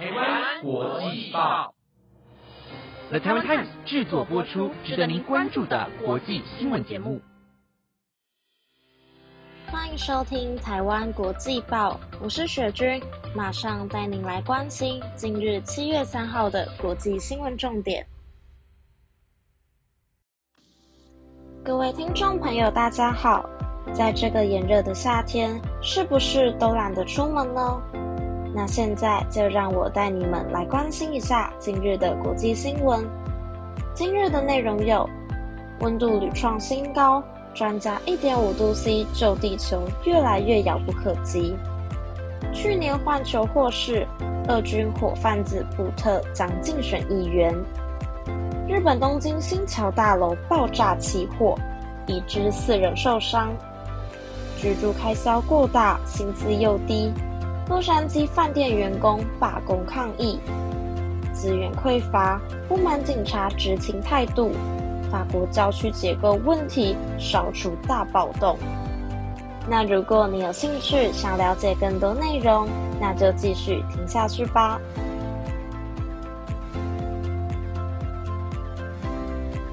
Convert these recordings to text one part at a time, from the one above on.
台湾国际报，The Taiwan Times 制作播出，值得您关注的国际新闻节目。欢迎收听台湾国际报，我是雪君，马上带您来关心今日七月三号的国际新闻重点。各位听众朋友，大家好！在这个炎热的夏天，是不是都懒得出门呢？那现在就让我带你们来关心一下今日的国际新闻。今日的内容有：温度屡创新高。专家一点五度 C 救地球越来越遥不可及。去年换球获释，俄军火贩子布特将竞选议员。日本东京新桥大楼爆炸起火，已知四人受伤。居住开销过大，薪资又低，洛杉矶饭店员工罢工抗议。资源匮乏，不满警察执勤态度。法国郊区结构问题烧出大暴动。那如果你有兴趣想了解更多内容，那就继续听下去吧。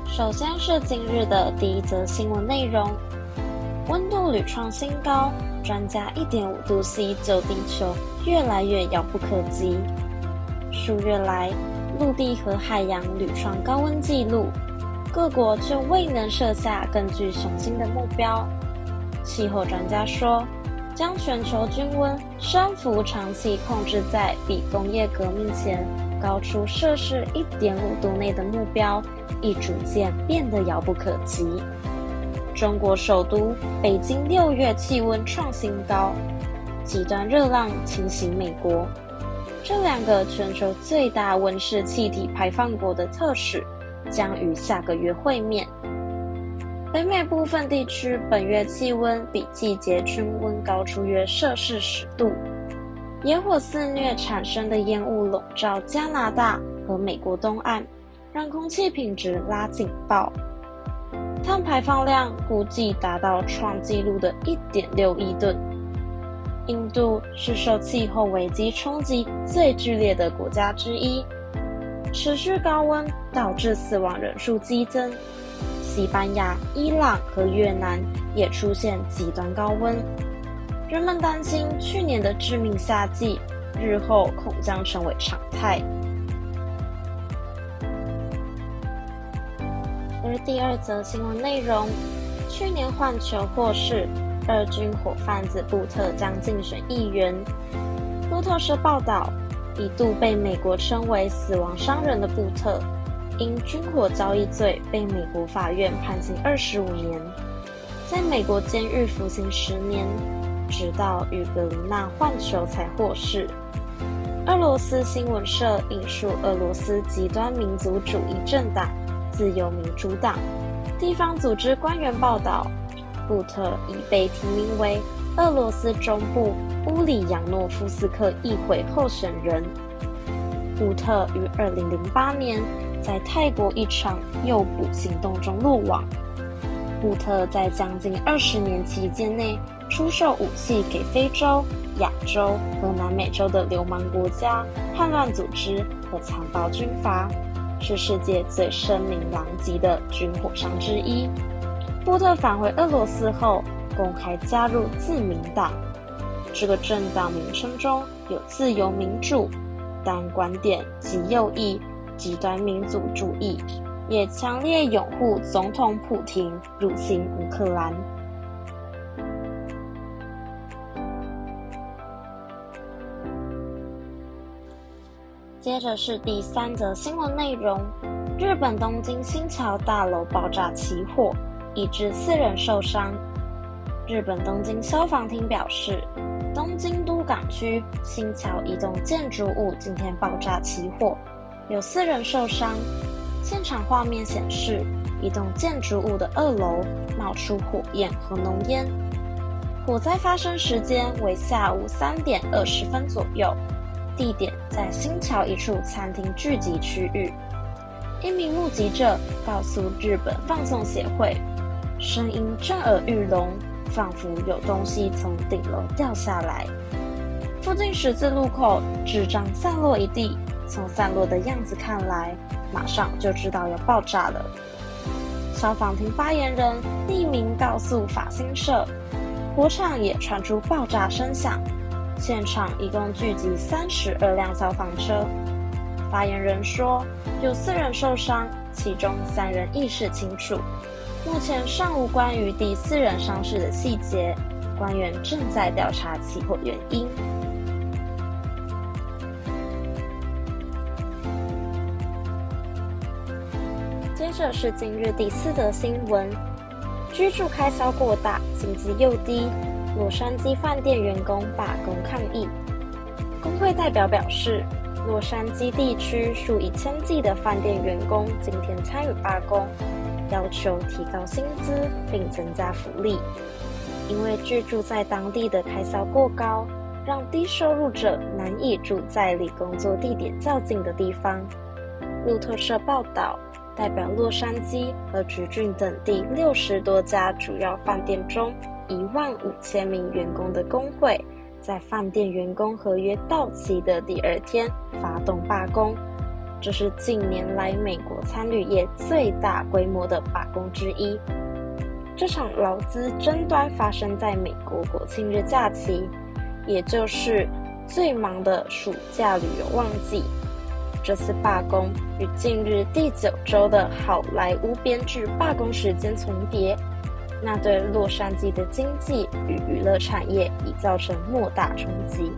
首先是今日的第一则新闻内容：温度屡创新高，专家一点五度 C 就地球越来越遥不可及。数月来，陆地和海洋屡创高温纪录。各国却未能设下更具雄心的目标。气候专家说，将全球均温升幅长期控制在比工业革命前高出摄氏一点五度内的目标，已逐渐变得遥不可及。中国首都北京六月气温创新高，极端热浪侵袭美国，这两个全球最大温室气体排放国的特使。将于下个月会面。北美部分地区本月气温比季节均温高出约摄氏十度。野火肆虐产生的烟雾笼罩加拿大和美国东岸，让空气品质拉警报。碳排放量估计达到创纪录的一点六亿吨。印度是受气候危机冲击最剧烈的国家之一。持续高温导致死亡人数激增，西班牙、伊朗和越南也出现极端高温。人们担心去年的致命夏季日后恐将成为常态。而第二则新闻内容：去年换球获释，二军火贩子布特将竞选议员。路透社报道。一度被美国称为“死亡商人”的布特，因军火交易罪被美国法院判刑二十五年，在美国监狱服刑十年，直到与格林纳换球才获释。俄罗斯新闻社引述俄罗斯极端民族主义政党自由民主党地方组织官员报道，布特已被提名为俄罗斯中部。乌里扬诺夫斯克议会候选人布特于二零零八年在泰国一场诱捕行动中落网。布特在将近二十年期间内出售武器给非洲、亚洲和南美洲的流氓国家、叛乱组织和残暴军阀，是世界最声名狼藉的军火商之一。布特返回俄罗斯后，公开加入自民党。这个政党名称中有自由民主，但观点极右翼、极端民族主义，也强烈拥护总统普京入侵乌克兰。接着是第三则新闻内容：日本东京新桥大楼爆炸起火，已致四人受伤。日本东京消防厅表示。东京都港区新桥一栋建筑物今天爆炸起火，有四人受伤。现场画面显示，一栋建筑物的二楼冒出火焰和浓烟。火灾发生时间为下午三点二十分左右，地点在新桥一处餐厅聚集区域。一名目击者告诉日本放送协会，声音震耳欲聋。仿佛有东西从顶楼掉下来。附近十字路口纸张散落一地，从散落的样子看来，马上就知道要爆炸了。消防厅发言人匿名告诉法新社，火场也传出爆炸声响，现场一共聚集三十二辆消防车。发言人说，有四人受伤，其中三人意识清楚。目前尚无关于第四人伤势的细节，官员正在调查起火原因。接着是今日第四则新闻：居住开销过大，薪资又低，洛杉矶饭店员工罢工抗议。工会代表表示。洛杉矶地区数以千计的饭店员工今天参与罢工，要求提高薪资并增加福利。因为居住在当地的开销过高，让低收入者难以住在离工作地点较近的地方。路透社报道，代表洛杉矶和橘郡等地六十多家主要饭店中一万五千名员工的工会。在饭店员工合约到期的第二天发动罢工，这是近年来美国餐旅业最大规模的罢工之一。这场劳资争端发生在美国国庆日假期，也就是最忙的暑假旅游旺季。这次罢工与近日第九周的好莱坞编剧罢工时间重叠。那对洛杉矶的经济与娱乐产业已造成莫大冲击。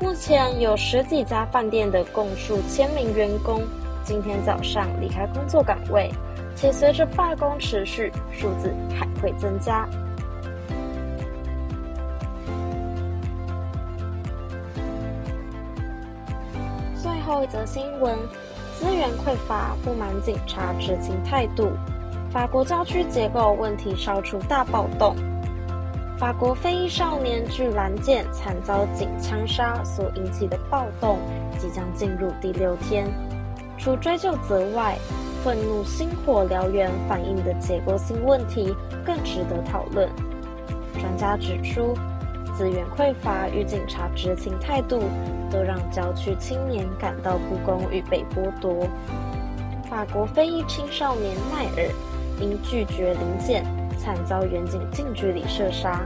目前有十几家饭店的共数千名员工今天早上离开工作岗位，且随着罢工持续，数字还会增加。最后一则新闻：资源匮乏，不满警察执勤态度。法国郊区结构问题烧出大暴动。法国非裔少年据拦箭惨遭警枪杀所引起的暴动，即将进入第六天。除追究责外，愤怒星火燎原反映的结构性问题更值得讨论。专家指出，资源匮乏与警察执勤态度，都让郊区青年感到不公与被剥夺。法国非裔青少年奈尔。因拒绝临检，惨遭远警近距离射杀，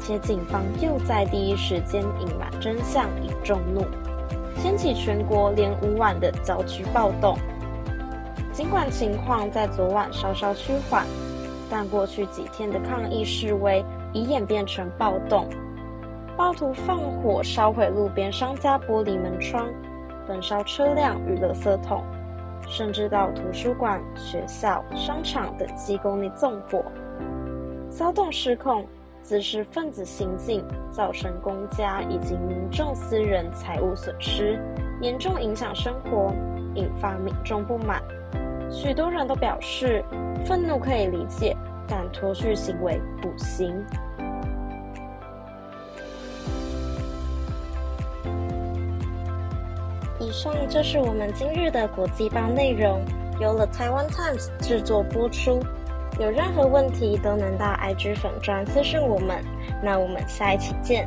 且警方又在第一时间隐瞒真相，以众怒，掀起全国连五晚的郊区暴动。尽管情况在昨晚稍稍趋缓，但过去几天的抗议示威已演变成暴动，暴徒放火烧毁路边商家玻璃门窗，焚烧车辆与垃圾桶。甚至到图书馆、学校、商场等机构内纵火，骚动失控，滋事分子行径，造成公家以及民众私人财物损失，严重影响生活，引发民众不满。许多人都表示，愤怒可以理解，但脱序行为不行。以上就是我们今日的国际报内容，由了台湾 Times 制作播出。有任何问题都能到 IG 粉专私讯我们，那我们下一期见。